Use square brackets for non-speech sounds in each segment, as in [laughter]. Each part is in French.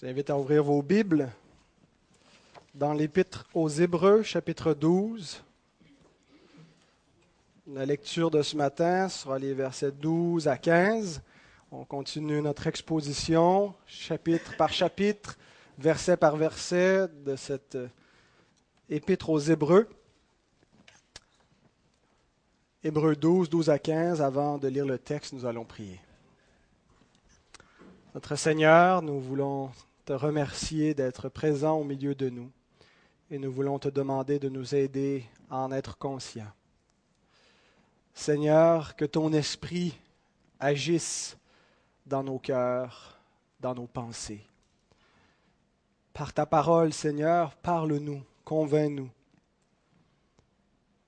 Je vous invite à ouvrir vos Bibles dans l'Épître aux Hébreux, chapitre 12. La lecture de ce matin sera les versets 12 à 15. On continue notre exposition, chapitre par chapitre, verset par verset, de cette Épître aux Hébreux. Hébreux 12, 12 à 15. Avant de lire le texte, nous allons prier. Notre Seigneur, nous voulons te remercier d'être présent au milieu de nous et nous voulons te demander de nous aider à en être conscients. Seigneur, que ton esprit agisse dans nos cœurs, dans nos pensées. Par ta parole, Seigneur, parle-nous, convainc-nous.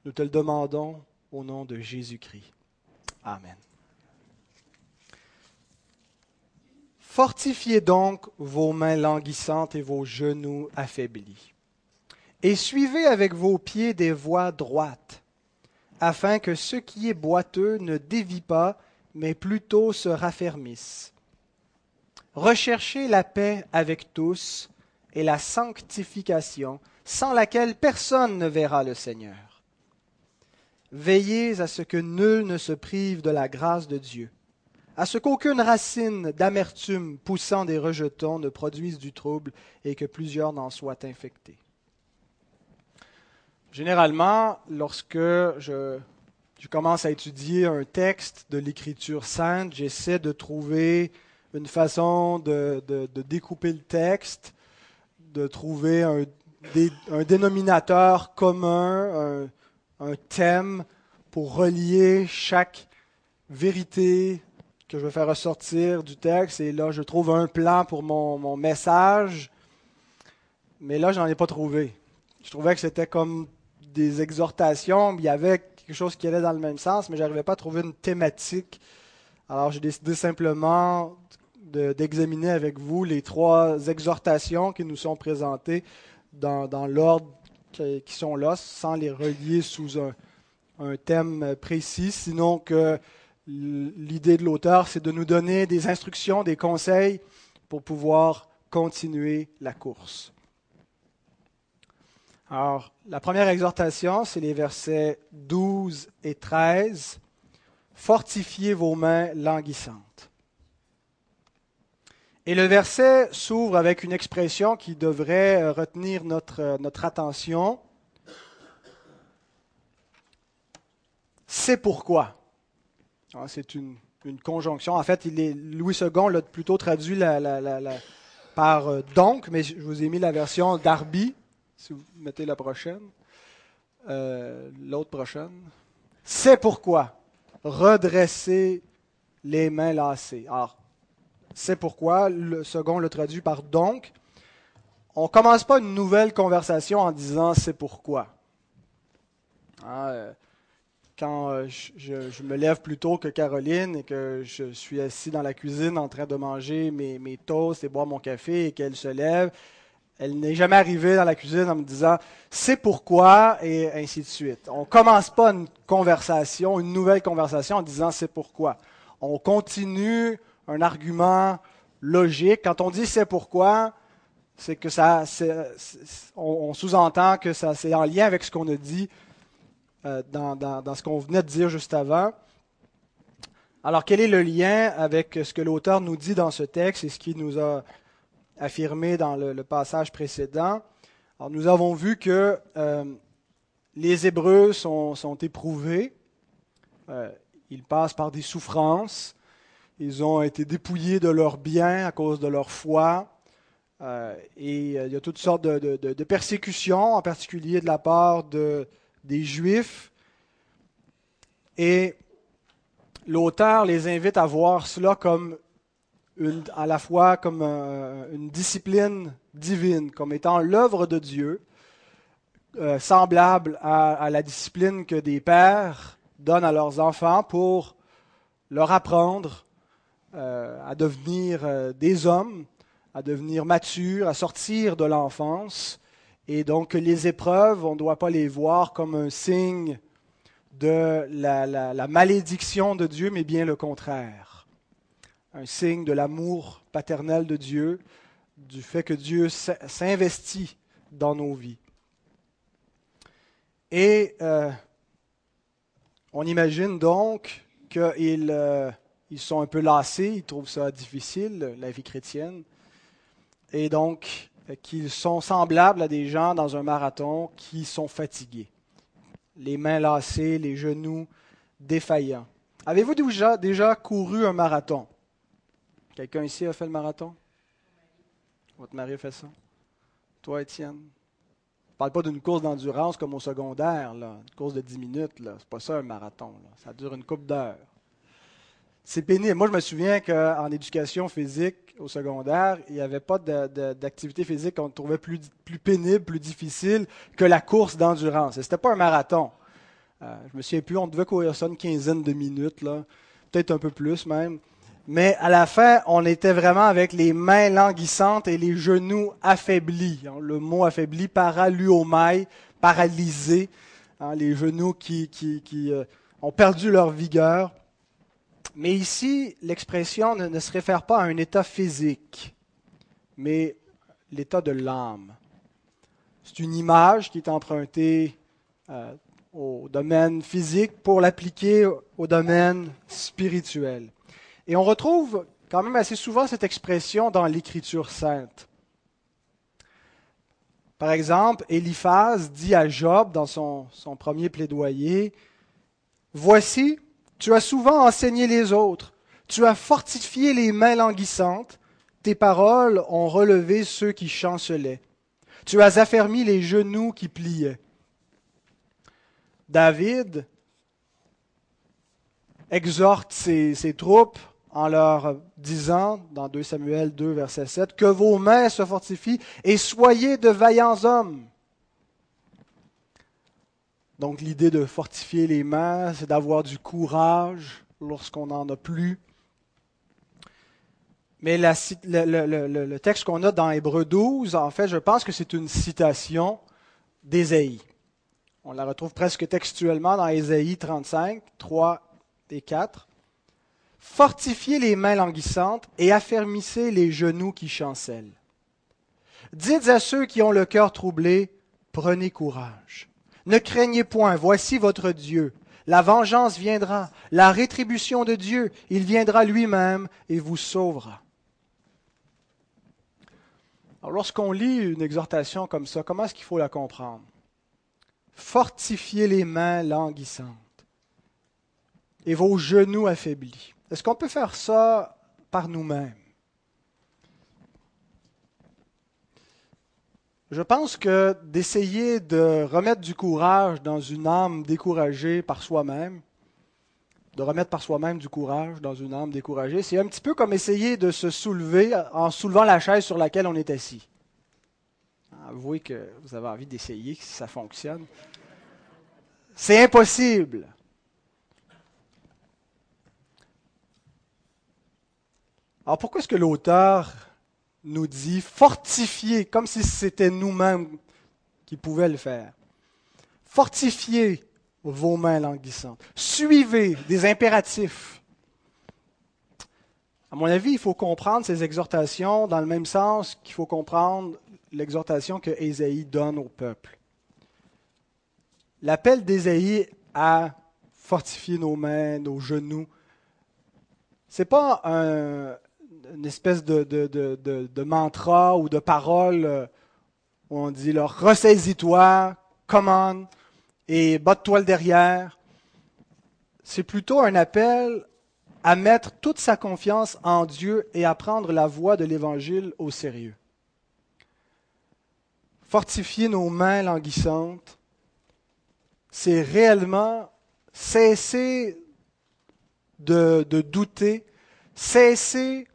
Nous te le demandons au nom de Jésus-Christ. Amen. Fortifiez donc vos mains languissantes et vos genoux affaiblis, et suivez avec vos pieds des voies droites, afin que ce qui est boiteux ne dévie pas, mais plutôt se raffermisse. Recherchez la paix avec tous et la sanctification, sans laquelle personne ne verra le Seigneur. Veillez à ce que nul ne se prive de la grâce de Dieu à ce qu'aucune racine d'amertume poussant des rejetons ne produise du trouble et que plusieurs n'en soient infectés. Généralement, lorsque je, commence à étudier un texte de l'Écriture sainte, j'essaie de trouver une façon de, découper le texte, de trouver un, dénominateur commun, un, thème pour relier chaque vérité, que je veux faire ressortir du texte. Et là, je trouve un plan pour mon, message. Mais là, je n'en ai pas trouvé. Je trouvais que c'était comme des exhortations. Il y avait quelque chose qui allait dans le même sens, mais je n'arrivais pas à trouver une thématique. Alors, j'ai décidé simplement d'examiner avec vous les trois exhortations qui nous sont présentées dans, l'ordre qui, sont là, sans les relier sous un thème précis, sinon que l'idée de l'auteur, c'est de nous donner des instructions, des conseils pour pouvoir continuer la course. Alors, la première exhortation, c'est les versets 12 et 13. Fortifiez vos mains languissantes. Et le verset s'ouvre avec une expression qui devrait retenir notre, notre attention. C'est pourquoi. Ah, c'est une, conjonction. En fait, Louis II l'a plutôt traduit par euh, donc, mais je vous ai mis la version Darby, si vous mettez la prochaine. Euh, l'autre prochaine. C'est pourquoi redresser les mains lassées. Alors, c'est pourquoi le second le traduit par donc. On ne commence pas une nouvelle conversation en disant c'est pourquoi. Ah, euh, quand euh, je, me lève plus tôt que Caroline et que je suis assis dans la cuisine en train de manger mes, toasts et boire mon café et qu'elle se lève, elle n'est jamais arrivée dans la cuisine en me disant c'est pourquoi et ainsi de suite. On commence pas une conversation, une nouvelle conversation en disant c'est pourquoi. On continue un argument logique. Quand on dit c'est pourquoi, c'est que ça, on sous-entend que ça c'est en lien avec ce qu'on a dit euh, dans, ce qu'on venait de dire juste avant. Alors, quel est le lien avec ce que l'auteur nous dit dans ce texte et ce qu'il nous a affirmé dans le, passage précédent? Alors, nous avons vu que euh, les Hébreux sont, éprouvés, euh, ils passent par des souffrances, ils ont été dépouillés de leurs biens à cause de leur foi, et il y a toutes sortes de persécutions, en particulier de la part de, des Juifs. Et l'auteur les invite à voir cela comme à la fois comme euh, une discipline divine, comme étant l'œuvre de Dieu, euh, semblable à, la discipline que des pères donnent à leurs enfants pour leur apprendre euh, à devenir des hommes, à devenir matures, à sortir de l'enfance et donc, les épreuves, on ne doit pas les voir comme un signe de la, malédiction de Dieu, mais bien le contraire. Un signe de l'amour paternel de Dieu, du fait que Dieu s'investit dans nos vies. Et euh, on imagine donc qu'ils euh, sont un peu lassés, ils trouvent ça difficile, la vie chrétienne, et donc qu'ils sont semblables à des gens dans un marathon qui sont fatigués, les mains lassées, les genoux défaillants. Avez-vous déjà, couru un marathon? Quelqu'un ici a fait le marathon? Votre mari a fait ça? Toi, Étienne? Ne parle pas d'une course d'endurance comme au secondaire, là. une course de 10 minutes. Ce n'est pas ça un marathon. Ça dure une coupe d'heures. C'est pénible. Moi, je me souviens qu'en éducation physique au secondaire, il n'y avait pas d'activité physique qu'on trouvait plus, pénible, plus difficile que la course d'endurance. Ce n'était pas un marathon. Euh, je me souviens plus, on devait courir ça une quinzaine de minutes, peut-être un peu plus même. Mais à la fin, on était vraiment avec les mains languissantes et les genoux affaiblis. Hein, le mot affaibli, paraluomai, paralysé. Hein, les genoux qui, euh, ont perdu leur vigueur. Mais ici, l'expression ne, se réfère pas à un état physique, mais l'état de l'âme. C'est une image qui est empruntée euh, au domaine physique pour l'appliquer au domaine spirituel. Et on retrouve quand même assez souvent cette expression dans l'Écriture sainte. Par exemple, Eliphaz dit à Job dans son, son premier plaidoyer, Voici, tu as souvent enseigné les autres, tu as fortifié les mains languissantes, tes paroles ont relevé ceux qui chancelaient, tu as affermi les genoux qui pliaient. David exhorte ses, troupes en leur disant, dans 2 Samuel 2, verset 7, que vos mains se fortifient et soyez de vaillants hommes. Donc l'idée de fortifier les mains, c'est d'avoir du courage lorsqu'on n'en a plus. Mais le, le, texte qu'on a dans Hébreu 12, en fait, je pense que c'est une citation d'Ésaïe. On la retrouve presque textuellement dans Ésaïe 35, 3 et 4. Fortifiez les mains languissantes et affermissez les genoux qui chancellent. Dites à ceux qui ont le cœur troublé, prenez courage. Ne craignez point, voici votre Dieu. La vengeance viendra, la rétribution de Dieu, il viendra lui-même et vous sauvera. Lorsqu'on lit une exhortation comme ça, comment est-ce qu'il faut la comprendre? Fortifiez les mains languissantes et vos genoux affaiblis. Est-ce qu'on peut faire ça par nous-mêmes? Je pense que d'essayer de remettre du courage dans une âme découragée par soi-même, de remettre par soi-même du courage dans une âme découragée, c'est un petit peu comme essayer de se soulever en soulevant la chaise sur laquelle on est assis. Avouez que vous avez envie d'essayer si ça fonctionne. C'est impossible. Alors pourquoi est-ce que l'auteur nous dit fortifier, comme si c'était nous-mêmes qui pouvions le faire? Fortifiez vos mains languissantes. Suivez des impératifs. À mon avis, il faut comprendre ces exhortations dans le même sens qu'il faut comprendre l'exhortation que Ésaïe donne au peuple. L'appel d'Ésaïe à fortifier nos mains, nos genoux, ce n'est pas un, une espèce de, de, mantra ou de parole euh, où on dit leur ressaisis-toi, commande et batte-toi le derrière. C'est plutôt un appel à mettre toute sa confiance en Dieu et à prendre la voie de l'Évangile au sérieux. Fortifier nos mains languissantes, c'est réellement cesser de, de douter, cesser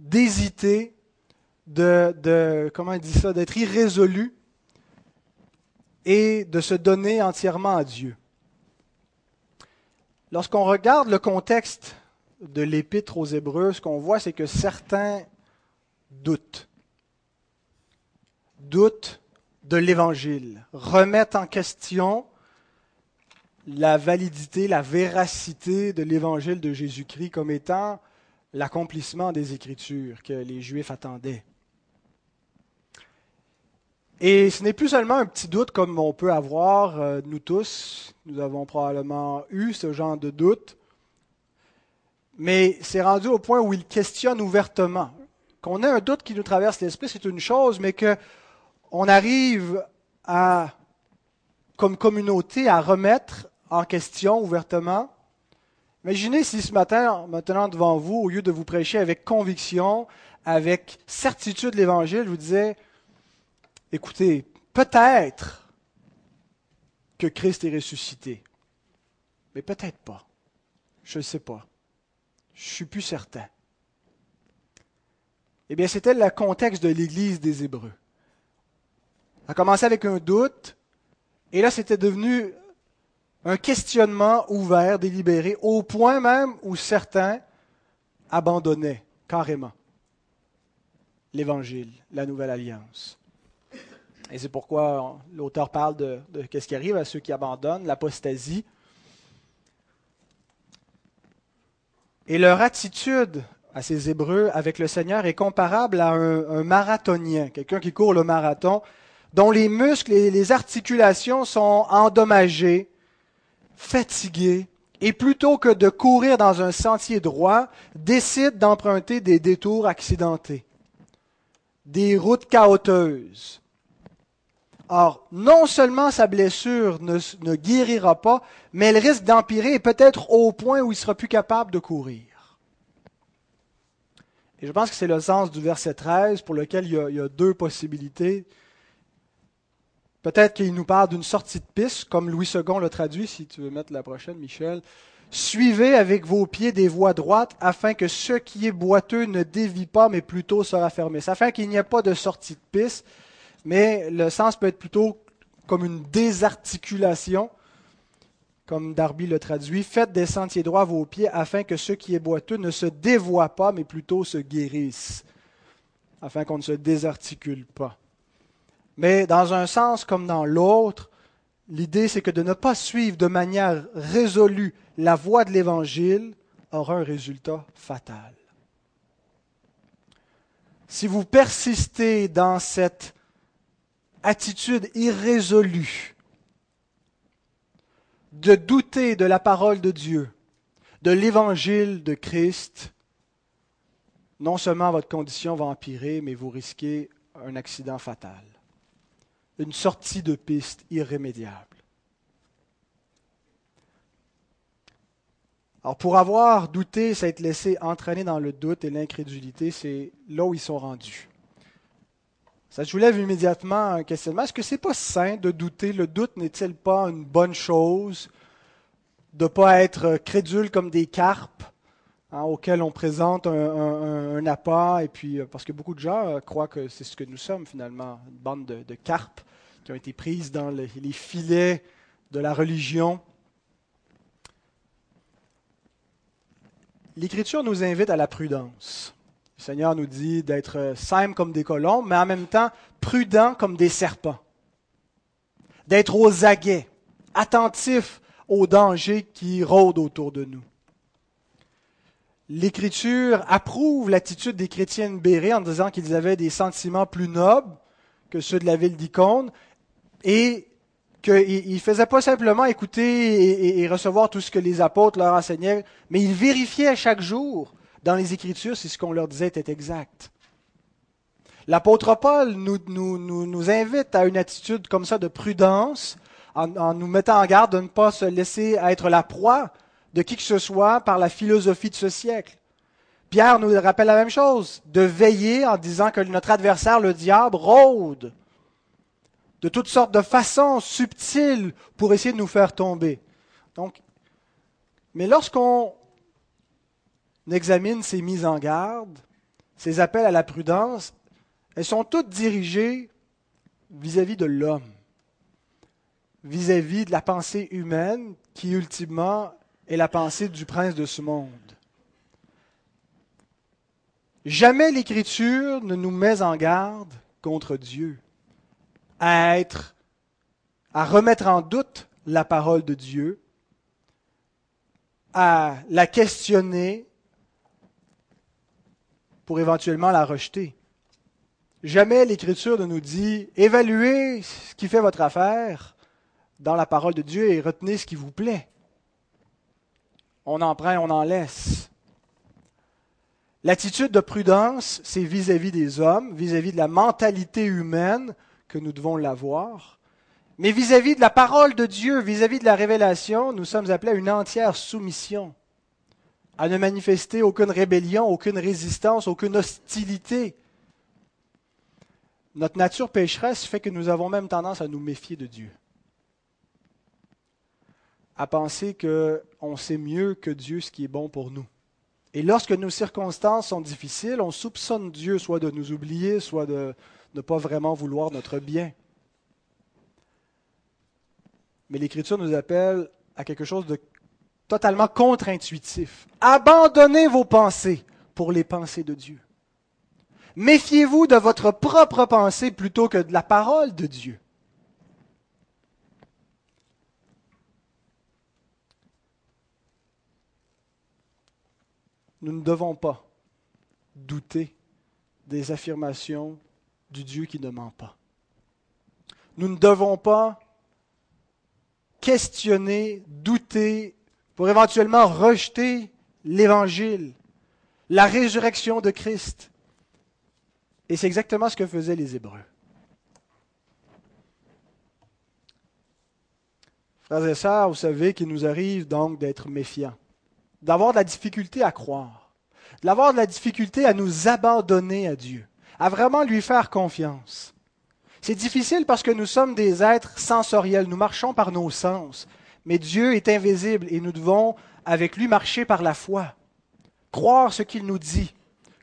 d'hésiter, de, de, comment il dit ça, d'être irrésolu et de se donner entièrement à Dieu. Lorsqu'on regarde le contexte de l'épître aux Hébreux, ce qu'on voit, c'est que certains doutent. Doutent de l'Évangile, remettent en question la validité, la véracité de l'Évangile de Jésus-Christ comme étant l'accomplissement des Écritures que les Juifs attendaient. Et ce n'est plus seulement un petit doute comme on peut avoir, euh, nous tous, nous avons probablement eu ce genre de doute, mais c'est rendu au point où il questionne ouvertement. Qu'on ait un doute qui nous traverse l'esprit, c'est une chose, mais qu'on arrive à, comme communauté, à remettre en question ouvertement. Imaginez si ce matin, maintenant devant vous, au lieu de vous prêcher avec conviction, avec certitude l'Évangile, je vous disais, écoutez, peut-être que Christ est ressuscité, mais peut-être pas. Je ne sais pas. Je ne suis plus certain. Eh bien, c'était le contexte de l'Église des Hébreux. Ça a commencé avec un doute, et là, c'était devenu un questionnement ouvert, délibéré, au point même où certains abandonnaient carrément l'Évangile, la nouvelle alliance. Et c'est pourquoi l'auteur parle de, ce qui arrive à ceux qui abandonnent, l'apostasie. Et leur attitude à ces Hébreux avec le Seigneur est comparable à un, marathonien, quelqu'un qui court le marathon, dont les muscles et les articulations sont endommagés, fatigués, et plutôt que de courir dans un sentier droit, décide d'emprunter des détours accidentés, des routes chaoteuses. Or, non seulement sa blessure ne, ne guérira pas, mais elle risque d'empirer et peut-être au point où il sera plus capable de courir. Et je pense que c'est le sens du verset 13 pour lequel il y a deux possibilités. Peut-être qu'il nous parle d'une sortie de piste, comme Louis II le traduit, si tu veux mettre la prochaine, Michel. Suivez avec vos pieds des voies droites, afin que ce qui est boiteux ne dévie pas, mais plutôt se raffermisse. Afin qu'il n'y ait pas de sortie de piste, mais le sens peut être plutôt comme une désarticulation, comme Darby le traduit. Faites des sentiers droits vos pieds, afin que ce qui est boiteux ne se dévoie pas, mais plutôt se guérisse, afin qu'on ne se désarticule pas. Mais dans un sens comme dans l'autre, l'idée c'est que de ne pas suivre de manière résolue la voie de l'Évangile aura un résultat fatal. Si vous persistez dans cette attitude irrésolue de douter de la parole de Dieu, de l'évangile de Christ, non seulement votre condition va empirer, mais vous risquez un accident fatal une sortie de piste irrémédiable. Alors pour avoir douté, s'être laissé entraîner dans le doute et l'incrédulité, c'est là où ils sont rendus. Ça soulève immédiatement un questionnement. Est-ce que c'est pas sain de douter? Le doute n'est-il pas une bonne chose De ne pas être crédule comme des carpes hein, auxquelles on présente un, appât, et puis euh, parce que beaucoup de gens euh, croient que c'est ce que nous sommes finalement, une bande de carpes qui ont été prises dans les, filets de la religion. L'Écriture nous invite à la prudence. Le Seigneur nous dit d'être simples comme des colombes, mais en même temps prudents comme des serpents. D'être aux aguets, attentifs aux dangers qui rôdent autour de nous. L'Écriture approuve l'attitude des chrétiens bérés en disant qu'ils avaient des sentiments plus nobles que ceux de la ville d'Icône et qu'il ne faisait pas simplement écouter et, recevoir tout ce que les apôtres leur enseignaient, mais il vérifiait chaque jour dans les Écritures si ce qu'on leur disait était exact. L'apôtre Paul nous, invite à une attitude comme ça de prudence, en, en, nous mettant en garde de ne pas se laisser être la proie de qui que ce soit par la philosophie de ce siècle. Pierre nous rappelle la même chose, de veiller en disant que notre adversaire, le diable, rôde de toutes sortes de façons subtiles pour essayer de nous faire tomber. Mais lorsqu'on examine ces mises en garde, ces appels à la prudence, elles sont toutes dirigées vis-à-vis de l'homme, vis-à-vis de la pensée humaine qui ultimement est la pensée du prince de ce monde. Jamais l'Écriture ne nous met en garde contre Dieu à être, à remettre en doute la parole de Dieu, à la questionner pour éventuellement la rejeter. Jamais l'Écriture ne nous dit évaluez ce qui fait votre affaire dans la parole de Dieu et retenez ce qui vous plaît. On en prend, on en laisse. L'attitude de prudence, c'est vis-à-vis des hommes, vis-à-vis de la mentalité humaine que nous devons l'avoir. Mais vis-à-vis de la parole de Dieu, vis-à-vis de la révélation, nous sommes appelés à une entière soumission, à ne manifester aucune rébellion, aucune résistance, aucune hostilité. Notre nature pécheresse fait que nous avons même tendance à nous méfier de Dieu, à penser qu'on sait mieux que Dieu ce qui est bon pour nous. Et lorsque nos circonstances sont difficiles, on soupçonne Dieu soit de nous oublier, soit de ne pas vraiment vouloir notre bien. Mais l'Écriture nous appelle à quelque chose de totalement contre-intuitif. Abandonnez vos pensées pour les pensées de Dieu. Méfiez-vous de votre propre pensée plutôt que de la parole de Dieu. Nous ne devons pas douter des affirmations du Dieu qui ne ment pas. Nous ne devons pas questionner, douter, pour éventuellement rejeter l'Évangile, la résurrection de Christ. Et c'est exactement ce que faisaient les Hébreux. Frères et sœurs, vous savez qu'il nous arrive donc d'être méfiants, d'avoir de la difficulté à croire, d'avoir de la difficulté à nous abandonner à Dieu, à vraiment lui faire confiance. C'est difficile parce que nous sommes des êtres sensoriels, nous marchons par nos sens, mais Dieu est invisible et nous devons, avec lui, marcher par la foi, croire ce qu'il nous dit,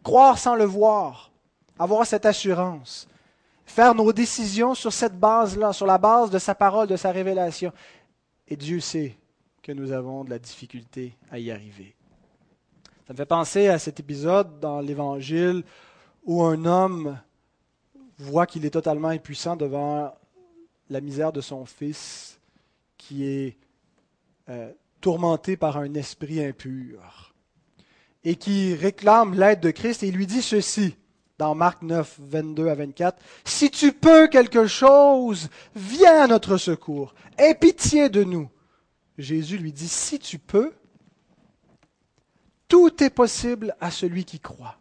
croire sans le voir, avoir cette assurance, faire nos décisions sur cette base-là, sur la base de sa parole, de sa révélation. Et Dieu sait que nous avons de la difficulté à y arriver. Ça me fait penser à cet épisode dans l'Évangile où un homme voit qu'il est totalement impuissant devant la misère de son fils qui est euh, tourmenté par un esprit impur et qui réclame l'aide de Christ et lui dit ceci dans Marc 9, 22 à 24, Si tu peux quelque chose, viens à notre secours, aie pitié de nous. Jésus lui dit, Si tu peux, tout est possible à celui qui croit.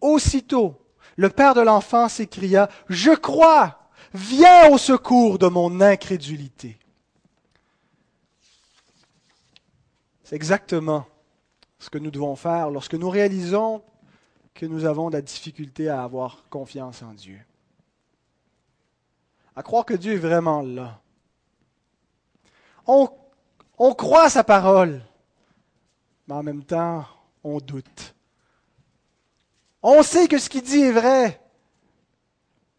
Aussitôt, le père de l'enfant s'écria, Je crois, viens au secours de mon incrédulité. C'est exactement ce que nous devons faire lorsque nous réalisons que nous avons de la difficulté à avoir confiance en Dieu. À croire que Dieu est vraiment là. On, croit à sa parole, mais en même temps, on doute. On sait que ce qu'il dit est vrai,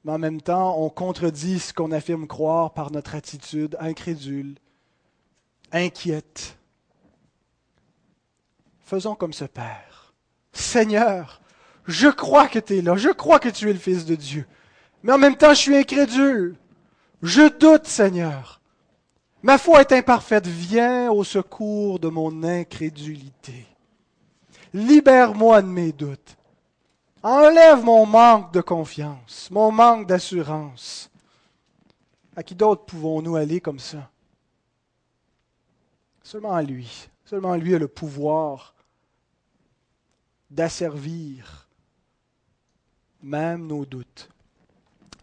mais en même temps, on contredit ce qu'on affirme croire par notre attitude incrédule, inquiète. Faisons comme ce Père. Seigneur, je crois que tu es là, je crois que tu es le Fils de Dieu, mais en même temps, je suis incrédule. Je doute, Seigneur. Ma foi est imparfaite. Viens au secours de mon incrédulité. Libère-moi de mes doutes. Enlève mon manque de confiance, mon manque d'assurance. À qui d'autre pouvons-nous aller comme ça? Seulement à lui. Seulement lui a le pouvoir d'asservir même nos doutes.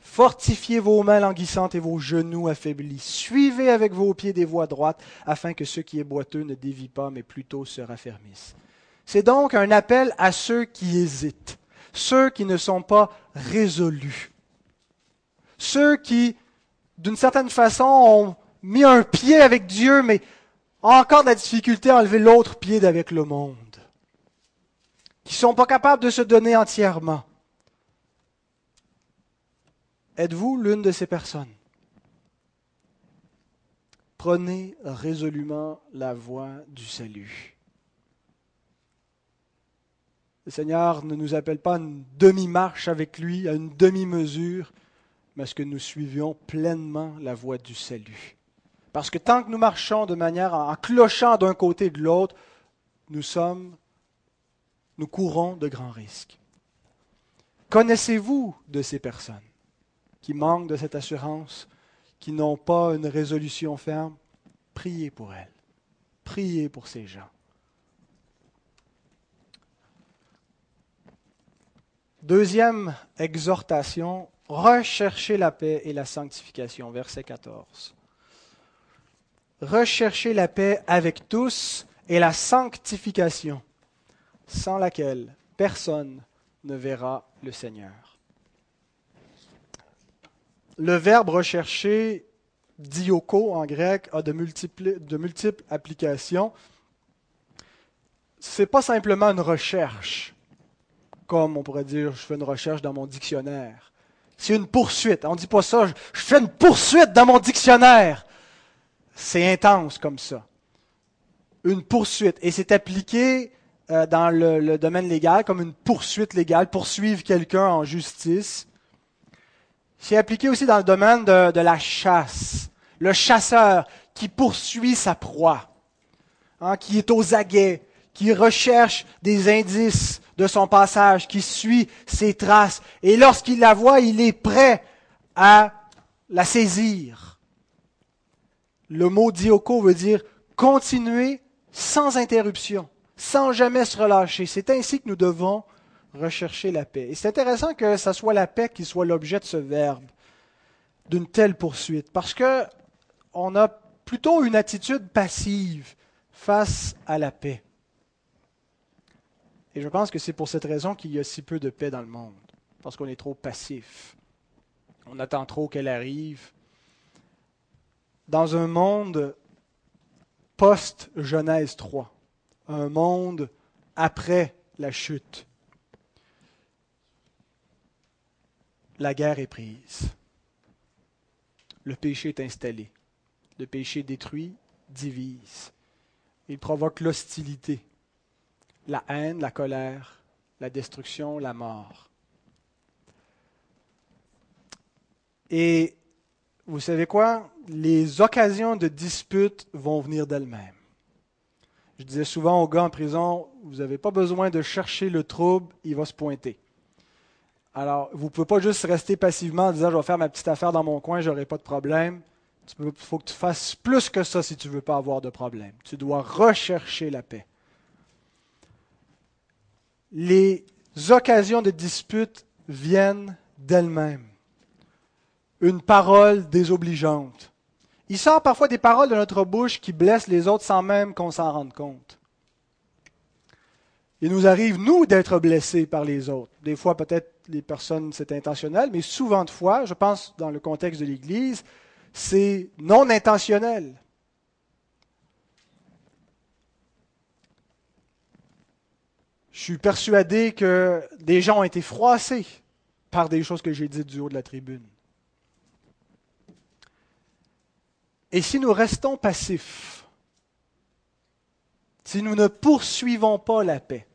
Fortifiez vos mains languissantes et vos genoux affaiblis. Suivez avec vos pieds des voies droites, afin que ce qui est boiteux ne dévie pas, mais plutôt se raffermisse. C'est donc un appel à ceux qui hésitent ceux qui ne sont pas résolus, ceux qui, d'une certaine façon, ont mis un pied avec Dieu, mais ont encore de la difficulté à enlever l'autre pied d'avec le monde, qui ne sont pas capables de se donner entièrement. Êtes-vous l'une de ces personnes? Prenez résolument la voie du salut. Le Seigneur ne nous appelle pas à une demi-marche avec lui, à une demi-mesure, mais à ce que nous suivions pleinement la voie du salut. Parce que tant que nous marchons de manière en clochant d'un côté et de l'autre, nous nous courons de grands risques. Connaissez-vous de ces personnes qui manquent de cette assurance, qui n'ont pas une résolution ferme? Priez pour elles. Priez pour ces gens. Deuxième exhortation, recherchez la paix et la sanctification, verset 14. Recherchez la paix avec tous et la sanctification, sans laquelle personne ne verra le Seigneur. Le verbe rechercher, dioko en grec, a de multiples, de multiples applications. Ce n'est pas simplement une recherche comme on pourrait dire, je fais une recherche dans mon dictionnaire. C'est une poursuite. On ne dit pas ça, je fais une poursuite dans mon dictionnaire. C'est intense comme ça. Une poursuite. Et c'est appliqué euh, dans le, domaine légal comme une poursuite légale, poursuivre quelqu'un en justice. C'est appliqué aussi dans le domaine de, la chasse. Le chasseur qui poursuit sa proie, hein, qui est aux aguets, qui recherche des indices de son passage, qui suit ses traces. Et lorsqu'il la voit, il est prêt à la saisir. Le mot dioko veut dire continuer sans interruption, sans jamais se relâcher. C'est ainsi que nous devons rechercher la paix. Et c'est intéressant que ce soit la paix qui soit l'objet de ce verbe, d'une telle poursuite, parce que on a plutôt une attitude passive face à la paix. Et je pense que c'est pour cette raison qu'il y a si peu de paix dans le monde, parce qu'on est trop passif. On attend trop qu'elle arrive. Dans un monde post-Genèse 3, un monde après la chute, la guerre est prise. Le péché est installé. Le péché détruit, divise. Il provoque l'hostilité la haine, la colère, la destruction, la mort. Et vous savez quoi? Les occasions de dispute vont venir d'elles-mêmes. Je disais souvent aux gars en prison, vous n'avez pas besoin de chercher le trouble, il va se pointer. Alors, vous ne pouvez pas juste rester passivement en disant, je vais faire ma petite affaire dans mon coin, je n'aurai pas de problème. Il faut que tu fasses plus que ça si tu ne veux pas avoir de problème. Tu dois rechercher la paix les occasions de dispute viennent d'elles-mêmes. Une parole désobligeante. Il sort parfois des paroles de notre bouche qui blessent les autres sans même qu'on s'en rende compte. Il nous arrive, nous, d'être blessés par les autres. Des fois, peut-être les personnes, c'est intentionnel, mais souvent de fois, je pense dans le contexte de l'Église, c'est non intentionnel. Je suis persuadé que des gens ont été froissés par des choses que j'ai dites du haut de la tribune. Et si nous restons passifs, si nous ne poursuivons pas la paix,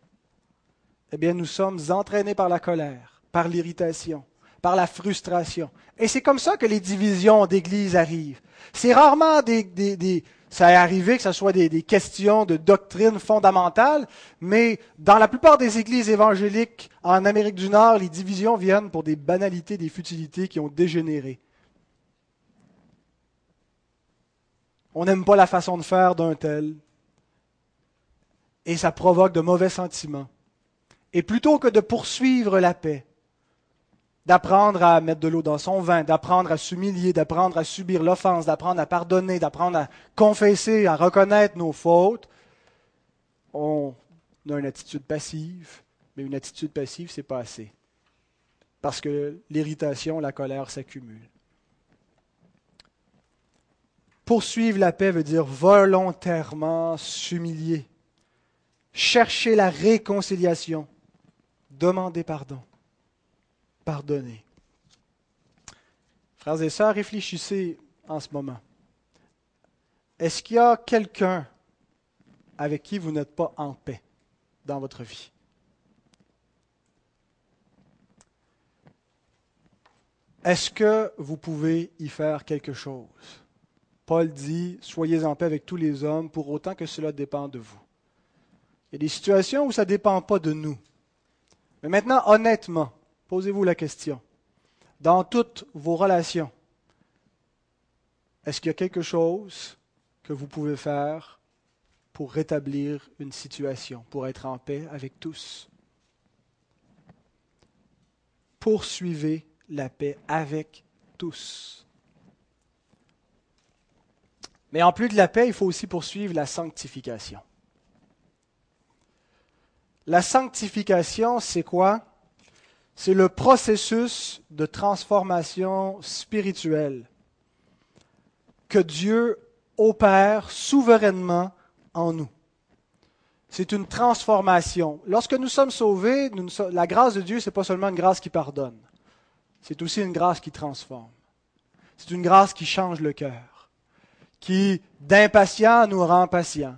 eh bien nous sommes entraînés par la colère, par l'irritation, par la frustration. Et c'est comme ça que les divisions d'Église arrivent. C'est rarement des, des, ça est arrivé que ce soit des, questions de doctrine fondamentale, mais dans la plupart des églises évangéliques en Amérique du Nord, les divisions viennent pour des banalités, des futilités qui ont dégénéré. On n'aime pas la façon de faire d'un tel, et ça provoque de mauvais sentiments. Et plutôt que de poursuivre la paix, d'apprendre à mettre de l'eau dans son vin, d'apprendre à s'humilier, d'apprendre à subir l'offense, d'apprendre à pardonner, d'apprendre à confesser, à reconnaître nos fautes, on a une attitude passive, mais une attitude passive, c'est pas assez. Parce que l'irritation, la colère s'accumulent. Poursuivre la paix veut dire volontairement s'humilier, chercher la réconciliation, demander pardon pardonner. Frères et sœurs, réfléchissez en ce moment. Est-ce qu'il y a quelqu'un avec qui vous n'êtes pas en paix dans votre vie? Est-ce que vous pouvez y faire quelque chose? Paul dit, soyez en paix avec tous les hommes pour autant que cela dépend de vous. Il y a des situations où ça ne dépend pas de nous. Mais maintenant, honnêtement, Posez-vous la question. Dans toutes vos relations, est-ce qu'il y a quelque chose que vous pouvez faire pour rétablir une situation, pour être en paix avec tous? Poursuivez la paix avec tous. Mais en plus de la paix, il faut aussi poursuivre la sanctification. La sanctification, c'est quoi? C'est le processus de transformation spirituelle que Dieu opère souverainement en nous. C'est une transformation. Lorsque nous sommes sauvés, la grâce de Dieu, ce n'est pas seulement une grâce qui pardonne, c'est aussi une grâce qui transforme. C'est une grâce qui change le cœur, qui d'impatient nous rend patients,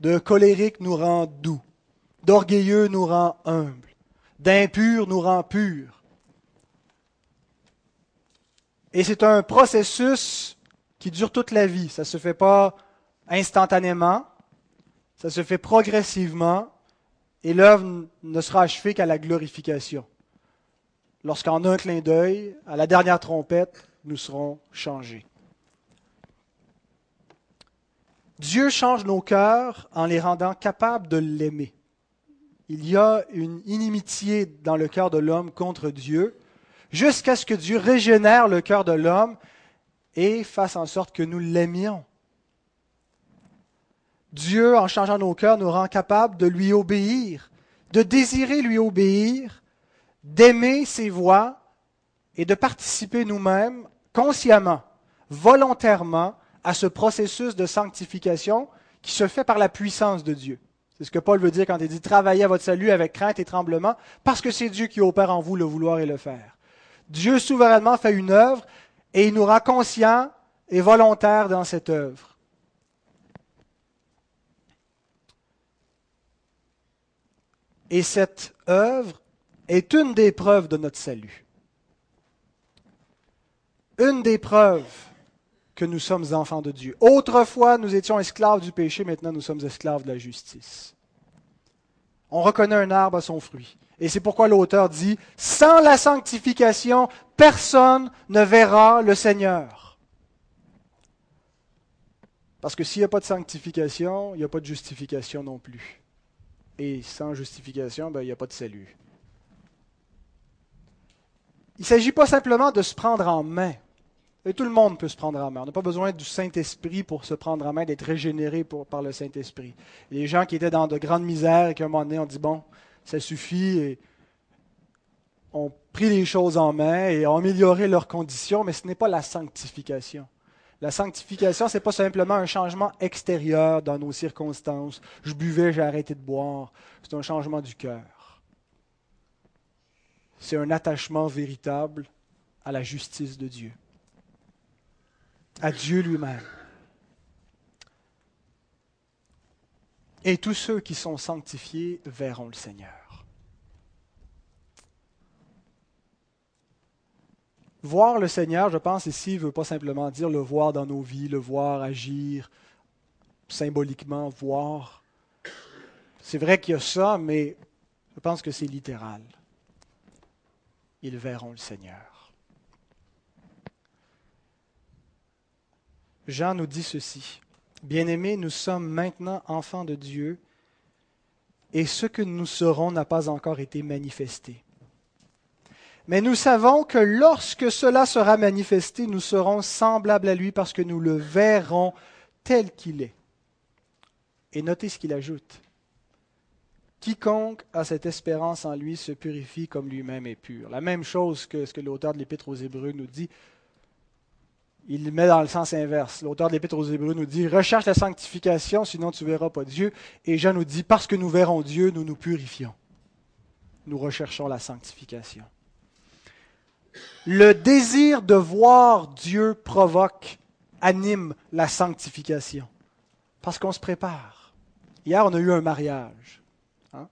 de colérique nous rend doux, d'orgueilleux nous rend humbles, d'impur nous rend purs. Et c'est un processus qui dure toute la vie. Ça ne se fait pas instantanément, ça se fait progressivement, et l'œuvre ne sera achevée qu'à la glorification. Lorsqu'en un clin d'œil, à la dernière trompette, nous serons changés. Dieu change nos cœurs en les rendant capables de l'aimer. Il y a une inimitié dans le cœur de l'homme contre Dieu, jusqu'à ce que Dieu régénère le cœur de l'homme et fasse en sorte que nous l'aimions. Dieu, en changeant nos cœurs, nous rend capables de lui obéir, de désirer lui obéir, d'aimer ses voix et de participer nous-mêmes consciemment, volontairement à ce processus de sanctification qui se fait par la puissance de Dieu. C'est ce que Paul veut dire quand il dit travaillez à votre salut avec crainte et tremblement, parce que c'est Dieu qui opère en vous le vouloir et le faire. Dieu souverainement fait une œuvre et il nous rend conscients et volontaires dans cette œuvre. Et cette œuvre est une des preuves de notre salut. Une des preuves que nous sommes enfants de Dieu. Autrefois, nous étions esclaves du péché, maintenant nous sommes esclaves de la justice. On reconnaît un arbre à son fruit. Et c'est pourquoi l'auteur dit, sans la sanctification, personne ne verra le Seigneur. Parce que s'il n'y a pas de sanctification, il n'y a pas de justification non plus. Et sans justification, ben, il n'y a pas de salut. Il ne s'agit pas simplement de se prendre en main. Et tout le monde peut se prendre en main. On n'a pas besoin du Saint-Esprit pour se prendre en main, d'être régénéré par le Saint-Esprit. Les gens qui étaient dans de grandes misères et qu'à un moment donné, on dit, bon, ça suffit, et ont pris les choses en main et ont amélioré leurs conditions, mais ce n'est pas la sanctification. La sanctification, ce n'est pas simplement un changement extérieur dans nos circonstances. Je buvais, j'ai arrêté de boire. C'est un changement du cœur. C'est un attachement véritable à la justice de Dieu, à Dieu lui-même. Et tous ceux qui sont sanctifiés verront le Seigneur. Voir le Seigneur, je pense ici, ne veut pas simplement dire le voir dans nos vies, le voir agir, symboliquement voir. C'est vrai qu'il y a ça, mais je pense que c'est littéral. Ils verront le Seigneur. Jean nous dit ceci. Bien-aimés, nous sommes maintenant enfants de Dieu, et ce que nous serons n'a pas encore été manifesté. Mais nous savons que lorsque cela sera manifesté, nous serons semblables à lui parce que nous le verrons tel qu'il est. Et notez ce qu'il ajoute. Quiconque a cette espérance en lui se purifie comme lui-même est pur. La même chose que ce que l'auteur de l'Épître aux Hébreux nous dit. Il le met dans le sens inverse. L'auteur de l'Épître aux Hébreux nous dit Recherche la sanctification, sinon tu ne verras pas Dieu. Et Jean nous dit Parce que nous verrons Dieu, nous nous purifions. Nous recherchons la sanctification. Le désir de voir Dieu provoque, anime la sanctification. Parce qu'on se prépare. Hier, on a eu un mariage. Hein?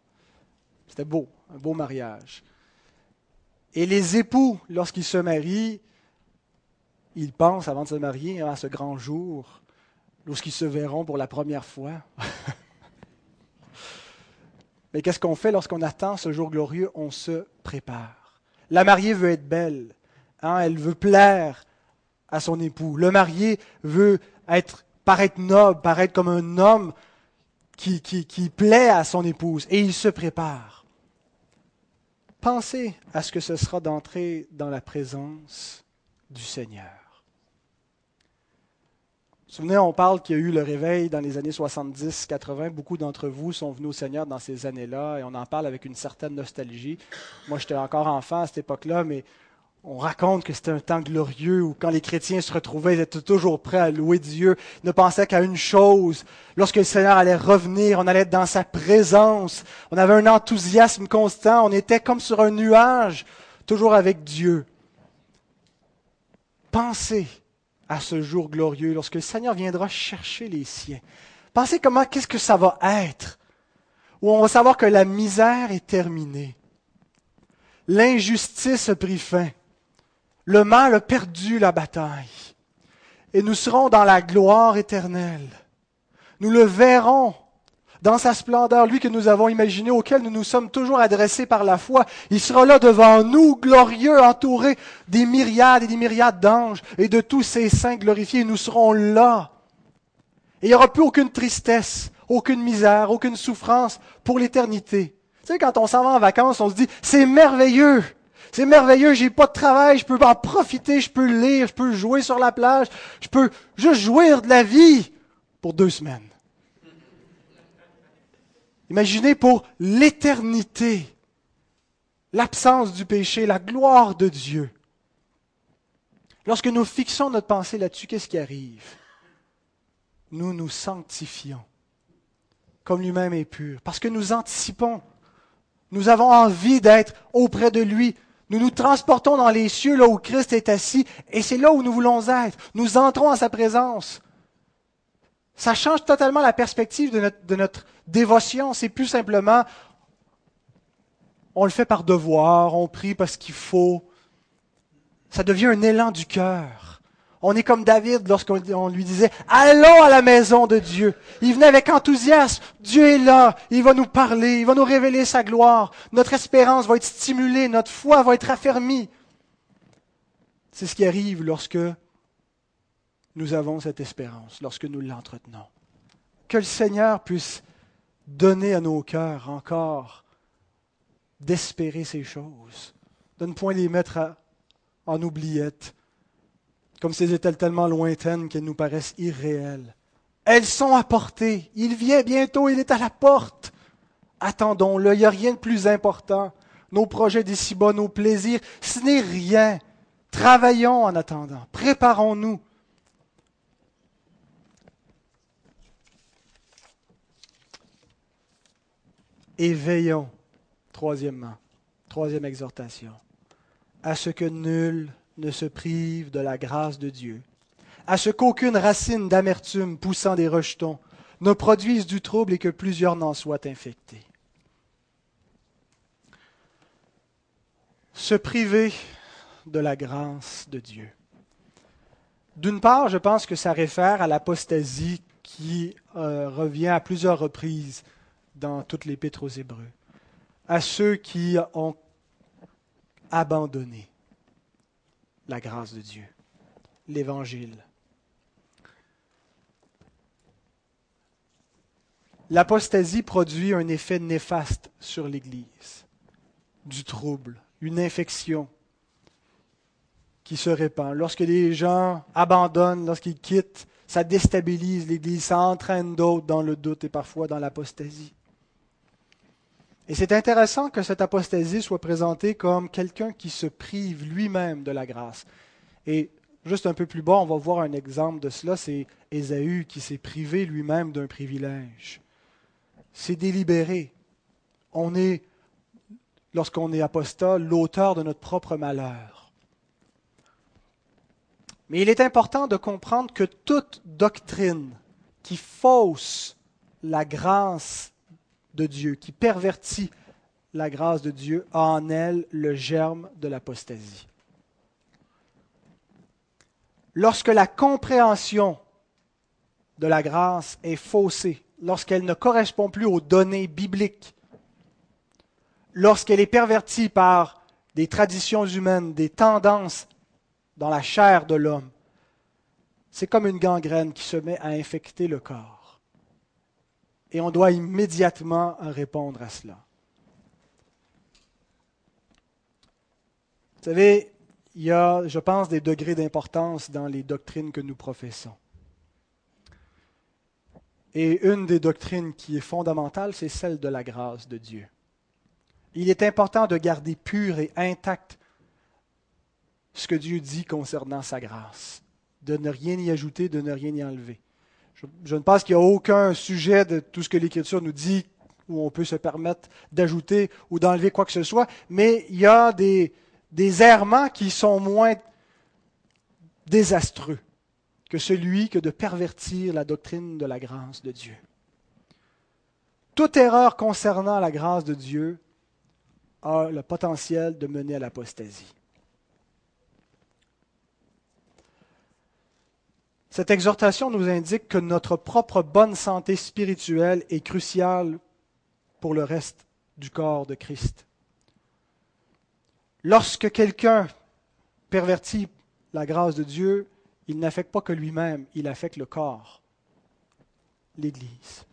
C'était beau, un beau mariage. Et les époux, lorsqu'ils se marient, ils pensent, avant de se marier, à ce grand jour, lorsqu'ils se verront pour la première fois. [laughs] Mais qu'est-ce qu'on fait lorsqu'on attend ce jour glorieux? On se prépare. La mariée veut être belle. Hein, elle veut plaire à son époux. Le marié veut être, paraître noble, paraître comme un homme qui, qui, qui plaît à son épouse. Et il se prépare. Pensez à ce que ce sera d'entrer dans la présence du Seigneur. Souvenez, on parle qu'il y a eu le réveil dans les années 70-80. Beaucoup d'entre vous sont venus au Seigneur dans ces années-là et on en parle avec une certaine nostalgie. Moi, j'étais encore enfant à cette époque-là, mais on raconte que c'était un temps glorieux où quand les chrétiens se retrouvaient, ils étaient toujours prêts à louer Dieu, ne pensaient qu'à une chose. Lorsque le Seigneur allait revenir, on allait être dans sa présence. On avait un enthousiasme constant, on était comme sur un nuage, toujours avec Dieu. Pensez à ce jour glorieux lorsque le Seigneur viendra chercher les siens. Pensez comment, qu'est-ce que ça va être, où on va savoir que la misère est terminée. L'injustice a pris fin. Le mal a perdu la bataille. Et nous serons dans la gloire éternelle. Nous le verrons dans sa splendeur, lui que nous avons imaginé, auquel nous nous sommes toujours adressés par la foi. Il sera là devant nous, glorieux, entouré des myriades et des myriades d'anges et de tous ces saints glorifiés. Nous serons là. Et il n'y aura plus aucune tristesse, aucune misère, aucune souffrance pour l'éternité. Tu sais, quand on s'en va en vacances, on se dit, c'est merveilleux. C'est merveilleux, j'ai pas de travail, je peux en profiter, je peux lire, je peux jouer sur la plage, je peux juste jouir de la vie pour deux semaines. Imaginez pour l'éternité l'absence du péché, la gloire de Dieu. Lorsque nous fixons notre pensée là-dessus, qu'est-ce qui arrive? Nous nous sanctifions, comme lui-même est pur, parce que nous anticipons. Nous avons envie d'être auprès de lui. Nous nous transportons dans les cieux, là où Christ est assis, et c'est là où nous voulons être. Nous entrons en sa présence. Ça change totalement la perspective de notre, de notre dévotion. C'est plus simplement, on le fait par devoir, on prie parce qu'il faut. Ça devient un élan du cœur. On est comme David lorsqu'on lui disait, allons à la maison de Dieu. Il venait avec enthousiasme. Dieu est là. Il va nous parler. Il va nous révéler sa gloire. Notre espérance va être stimulée. Notre foi va être affermie. C'est ce qui arrive lorsque nous avons cette espérance lorsque nous l'entretenons. Que le Seigneur puisse donner à nos cœurs encore d'espérer ces choses, de ne point les mettre en oubliette, comme si elles étaient tellement lointaines qu'elles nous paraissent irréelles. Elles sont à portée. Il vient bientôt, il est à la porte. Attendons-le, il n'y a rien de plus important. Nos projets d'ici-bas, nos plaisirs, ce n'est rien. Travaillons en attendant. Préparons-nous et veillons, troisièmement, troisième exhortation, à ce que nul ne se prive de la grâce de Dieu, à ce qu'aucune racine d'amertume poussant des rejetons ne produise du trouble et que plusieurs n'en soient infectés. Se priver de la grâce de Dieu. D'une part, je pense que ça réfère à l'apostasie qui euh, revient à plusieurs reprises dans toute l'Épître aux Hébreux, à ceux qui ont abandonné la grâce de Dieu, l'Évangile. L'apostasie produit un effet néfaste sur l'Église, du trouble, une infection qui se répand. Lorsque les gens abandonnent, lorsqu'ils quittent, ça déstabilise l'Église, ça entraîne d'autres dans le doute et parfois dans l'apostasie. Et c'est intéressant que cette apostasie soit présentée comme quelqu'un qui se prive lui-même de la grâce. Et juste un peu plus bas, on va voir un exemple de cela, c'est Ésaü qui s'est privé lui-même d'un privilège. C'est délibéré. On est, lorsqu'on est apostat, l'auteur de notre propre malheur. Mais il est important de comprendre que toute doctrine qui fausse la grâce de Dieu, qui pervertit la grâce de Dieu, a en elle le germe de l'apostasie. Lorsque la compréhension de la grâce est faussée, lorsqu'elle ne correspond plus aux données bibliques, lorsqu'elle est pervertie par des traditions humaines, des tendances dans la chair de l'homme, c'est comme une gangrène qui se met à infecter le corps. Et on doit immédiatement répondre à cela. Vous savez, il y a, je pense, des degrés d'importance dans les doctrines que nous professons. Et une des doctrines qui est fondamentale, c'est celle de la grâce de Dieu. Il est important de garder pur et intact ce que Dieu dit concernant sa grâce, de ne rien y ajouter, de ne rien y enlever. Je, ne pense qu'il n'y a aucun sujet de tout ce que l'Écriture nous dit où on peut se permettre d'ajouter ou d'enlever quoi que ce soit, mais il y a des errements qui sont moins désastreux que celui que de pervertir la doctrine de la grâce de Dieu. Toute erreur concernant la grâce de Dieu a le potentiel de mener à l'apostasie. Cette exhortation nous indique que notre propre bonne santé spirituelle est cruciale pour le reste du corps de Christ. Lorsque quelqu'un pervertit la grâce de Dieu, il n'affecte pas que lui-même, il affecte le corps, l'Église.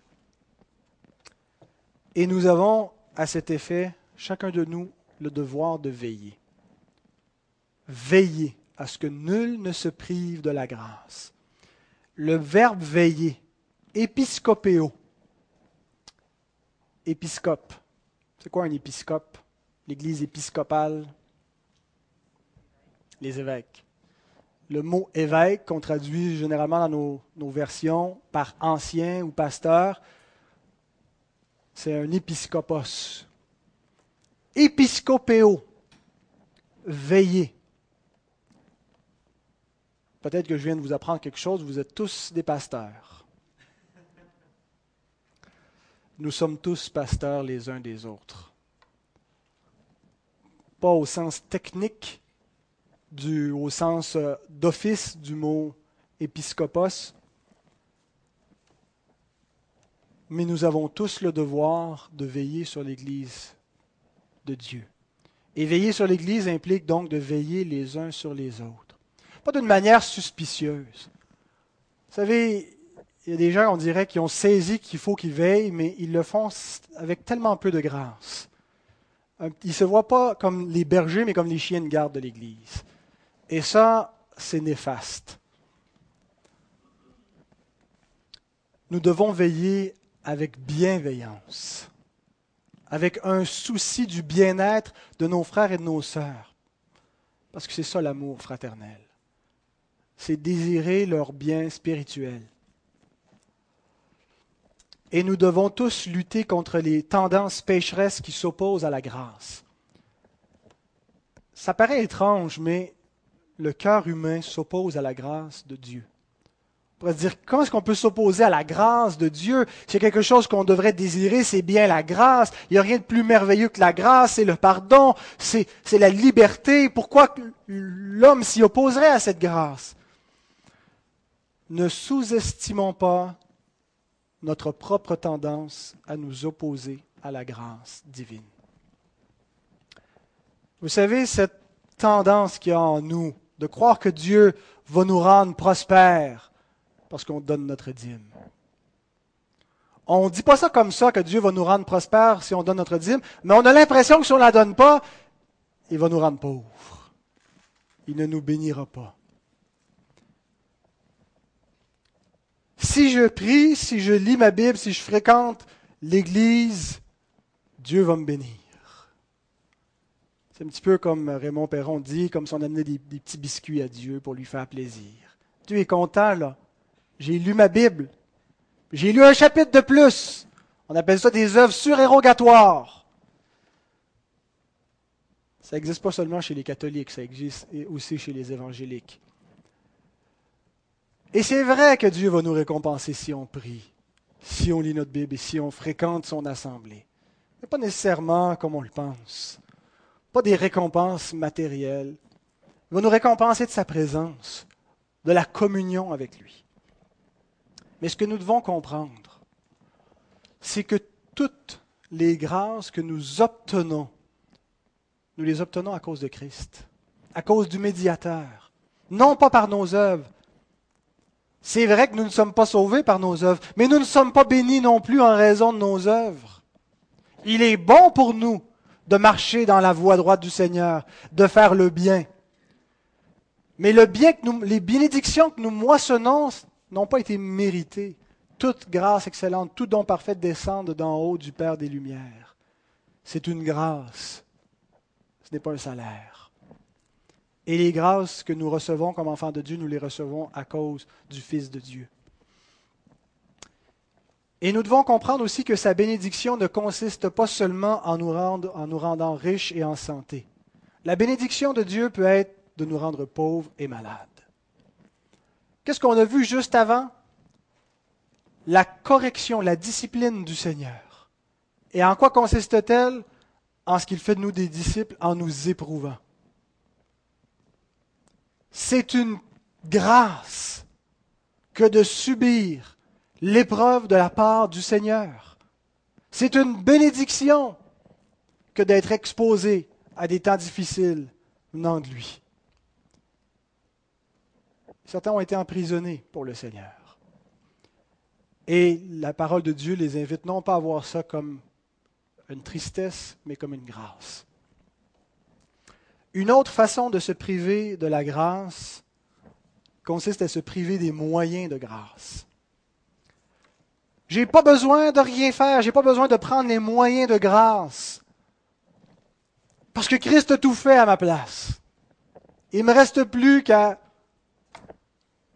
Et nous avons à cet effet, chacun de nous, le devoir de veiller. Veiller à ce que nul ne se prive de la grâce. Le verbe veiller, épiscopéo, épiscope. C'est quoi un épiscope? L'Église épiscopale Les évêques le mot évêque, qu'on traduit généralement dans nos, versions par ancien ou pasteur, c'est un épiscopos. Épiscopéo, veiller. Peut-être que je viens de vous apprendre quelque chose, vous êtes tous des pasteurs. Nous sommes tous pasteurs les uns des autres. Pas au sens technique, au sens euh, d'office du mot épiscopos. Mais nous avons tous le devoir de veiller sur l'Église de Dieu. Et veiller sur l'Église implique donc de veiller les uns sur les autres. Pas d'une manière suspicieuse. Vous savez, il y a des gens, on dirait, qui ont saisi qu'il faut qu'ils veillent, mais ils le font avec tellement peu de grâce. Ils ne se voient pas comme les bergers, mais comme les chiens de garde de l'Église. Et ça, c'est néfaste. Nous devons veiller avec bienveillance, avec un souci du bien-être de nos frères et de nos sœurs, parce que c'est ça l'amour fraternel. C'est désirer leur bien spirituel. Et nous devons tous lutter contre les tendances pécheresses qui s'opposent à la grâce. Ça paraît étrange, mais le cœur humain s'oppose à la grâce de Dieu. On pourrait dire, comment est-ce qu'on peut s'opposer à la grâce de Dieu? C'est quelque chose qu'on devrait désirer, c'est bien la grâce. Il n'y a rien de plus merveilleux que la grâce, c'est le pardon, c'est la liberté. Pourquoi l'homme s'y opposerait à cette grâce? Ne sous-estimons pas notre propre tendance à nous opposer à la grâce divine. Vous savez, cette tendance qu'il y a en nous de croire que Dieu va nous rendre prospères parce qu'on donne notre dîme. On ne dit pas ça comme ça, que Dieu va nous rendre prospères si on donne notre dîme, mais on a l'impression que si on ne la donne pas, il va nous rendre pauvres. Il ne nous bénira pas. Si je prie, si je lis ma Bible, si je fréquente l'Église, Dieu va me bénir. C'est un petit peu comme Raymond Perron dit, comme si on amenait des, petits biscuits à Dieu pour lui faire plaisir. Dieu est content, là. J'ai lu ma Bible. J'ai lu un chapitre de plus. On appelle ça des œuvres surérogatoires. Ça n'existe pas seulement chez les catholiques, ça existe aussi chez les évangéliques. Et c'est vrai que Dieu va nous récompenser si on prie, si on lit notre Bible et si on fréquente son assemblée. Mais pas nécessairement comme on le pense pas des récompenses matérielles. Il va nous récompenser de sa présence, de la communion avec lui. Mais ce que nous devons comprendre, c'est que toutes les grâces que nous obtenons nous les obtenons à cause de Christ, à cause du médiateur, non pas par nos œuvres. C'est vrai que nous ne sommes pas sauvés par nos œuvres, mais nous ne sommes pas bénis non plus en raison de nos œuvres. Il est bon pour nous de marcher dans la voie droite du Seigneur, de faire le bien. Mais le bien que nous, les bénédictions que nous moissonnons n'ont pas été méritées. Toute grâce excellente, tout don parfait descendent d'en haut du Père des Lumières. C'est une grâce. Ce n'est pas un salaire. Et les grâces que nous recevons comme enfants de Dieu, nous les recevons à cause du Fils de Dieu. Et nous devons comprendre aussi que sa bénédiction ne consiste pas seulement en nous, en nous rendant riches et en santé. La bénédiction de Dieu peut être de nous rendre pauvres et malades. Qu'est-ce qu'on a vu juste avant? La correction, la discipline du Seigneur. Et en quoi consiste-t-elle? En ce qu'il fait de nous des disciples en nous éprouvant. C'est une grâce que de subir l'épreuve de la part du Seigneur. C'est une bénédiction que d'être exposé à des temps difficiles venant de lui. Certains ont été emprisonnés pour le Seigneur. Et la parole de Dieu les invite non pas à voir ça comme une tristesse, mais comme une grâce. Une autre façon de se priver de la grâce consiste à se priver des moyens de grâce. J'ai pas besoin de rien faire, j'ai pas besoin de prendre les moyens de grâce. Parce que Christ a tout fait à ma place. Il me reste plus qu'à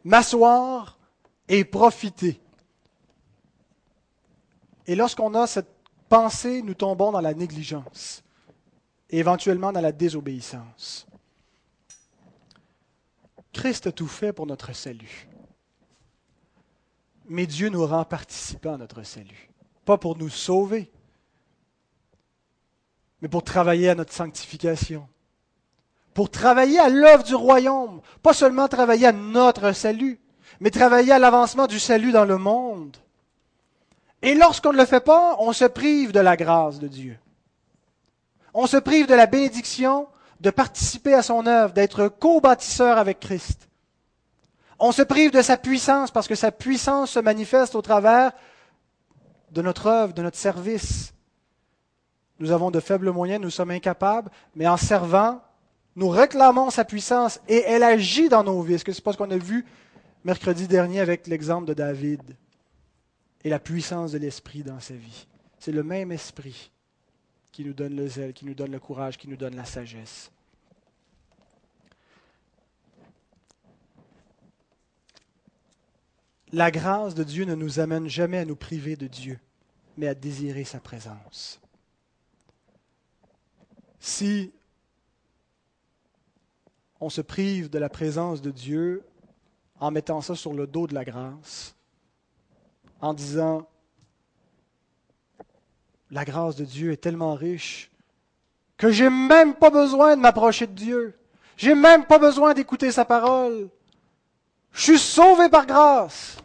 m'asseoir et profiter. Et lorsqu'on a cette pensée, nous tombons dans la négligence et éventuellement dans la désobéissance. Christ a tout fait pour notre salut. Mais Dieu nous rend participants à notre salut. Pas pour nous sauver, mais pour travailler à notre sanctification pour travailler à l'œuvre du royaume, pas seulement travailler à notre salut, mais travailler à l'avancement du salut dans le monde. Et lorsqu'on ne le fait pas, on se prive de la grâce de Dieu. On se prive de la bénédiction de participer à son œuvre, d'être co-bâtisseur avec Christ. On se prive de sa puissance parce que sa puissance se manifeste au travers de notre œuvre, de notre service. Nous avons de faibles moyens, nous sommes incapables, mais en servant, nous réclamons sa puissance et elle agit dans nos vies. Est-ce que c'est pas ce qu'on a vu mercredi dernier avec l'exemple de David et la puissance de l'Esprit dans sa vie? C'est le même Esprit qui nous donne le zèle, qui nous donne le courage, qui nous donne la sagesse. La grâce de Dieu ne nous amène jamais à nous priver de Dieu, mais à désirer sa présence. Si on se prive de la présence de Dieu en mettant ça sur le dos de la grâce, en disant, la grâce de Dieu est tellement riche que j'ai même pas besoin de m'approcher de Dieu. J'ai même pas besoin d'écouter sa parole. Je suis sauvé par grâce.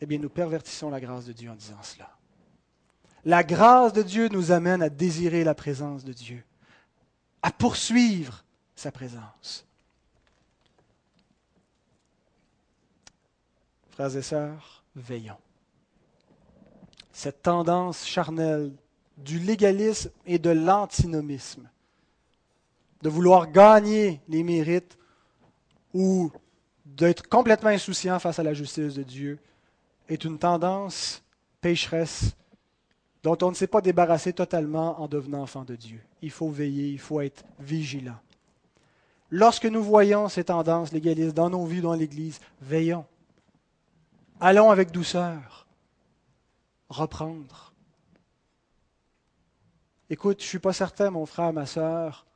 Eh bien, nous pervertissons la grâce de Dieu en disant cela. La grâce de Dieu nous amène à désirer la présence de Dieu, à poursuivre sa présence. Frères et sœurs, veillons. Cette tendance charnelle du légalisme et de l'antinomisme, de vouloir gagner les mérites ou d'être complètement insouciant face à la justice de Dieu, est une tendance pécheresse dont on ne s'est pas débarrassé totalement en devenant enfant de Dieu. Il faut veiller, il faut être vigilant. Lorsque nous voyons ces tendances légalistes dans nos vies, dans l'Église, veillons. Allons avec douceur. Reprendre. Écoute, je ne suis pas certain, mon frère, ma sœur,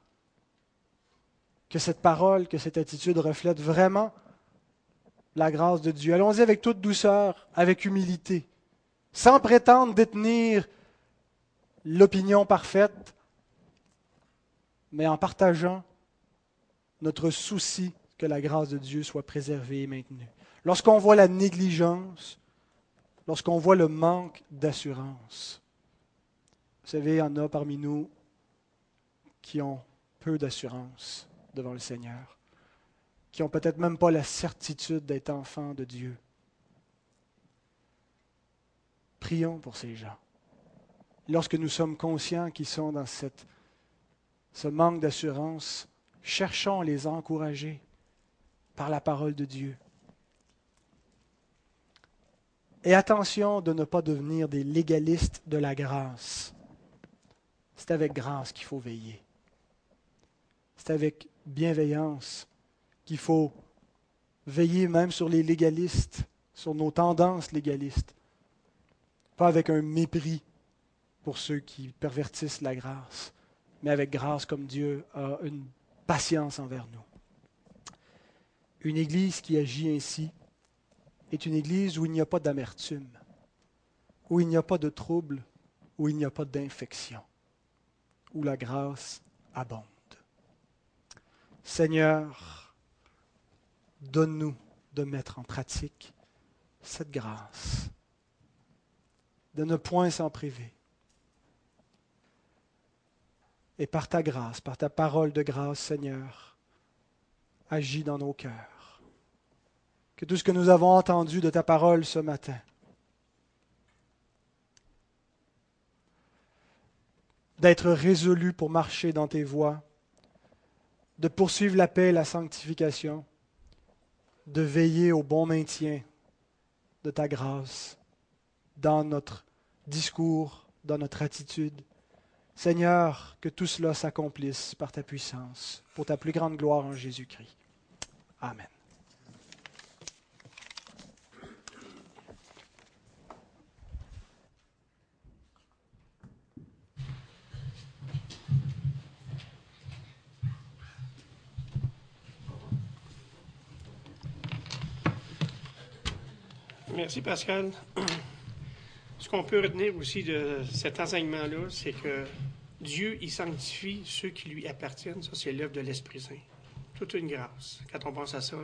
que cette parole, que cette attitude reflète vraiment la grâce de Dieu. Allons-y avec toute douceur, avec humilité, sans prétendre détenir l'opinion parfaite, mais en partageant notre souci que la grâce de Dieu soit préservée et maintenue. Lorsqu'on voit la négligence, lorsqu'on voit le manque d'assurance. Vous savez, il y en a parmi nous qui ont peu d'assurance devant le Seigneur, qui n'ont peut-être même pas la certitude d'être enfants de Dieu. Prions pour ces gens. Lorsque nous sommes conscients qu'ils sont dans cette, ce manque d'assurance, cherchons à les encourager par la parole de Dieu. Et attention de ne pas devenir des légalistes de la grâce. C'est avec grâce qu'il faut veiller. C'est avec bienveillance qu'il faut veiller même sur les légalistes, sur nos tendances légalistes. Pas avec un mépris pour ceux qui pervertissent la grâce, mais avec grâce comme Dieu a une patience envers nous. Une Église qui agit ainsi est une Église où il n'y a pas d'amertume, où il n'y a pas de trouble, où il n'y a pas d'infection, où la grâce abonde. Seigneur, donne-nous de mettre en pratique cette grâce, de ne point s'en priver. Et par ta grâce, par ta parole de grâce, Seigneur, agis dans nos cœurs. Que tout ce que nous avons entendu de ta parole ce matin, d'être résolu pour marcher dans tes voies, de poursuivre la paix et la sanctification, de veiller au bon maintien de ta grâce dans notre discours, dans notre attitude. Seigneur, que tout cela s'accomplisse par ta puissance, pour ta plus grande gloire en Jésus-Christ. Amen. Merci Pascal. [clears throat] Ce qu'on peut retenir aussi de cet enseignement-là, c'est que Dieu, il sanctifie ceux qui lui appartiennent. Ça, c'est l'œuvre de l'Esprit Saint. Toute une grâce. Quand on pense à ça,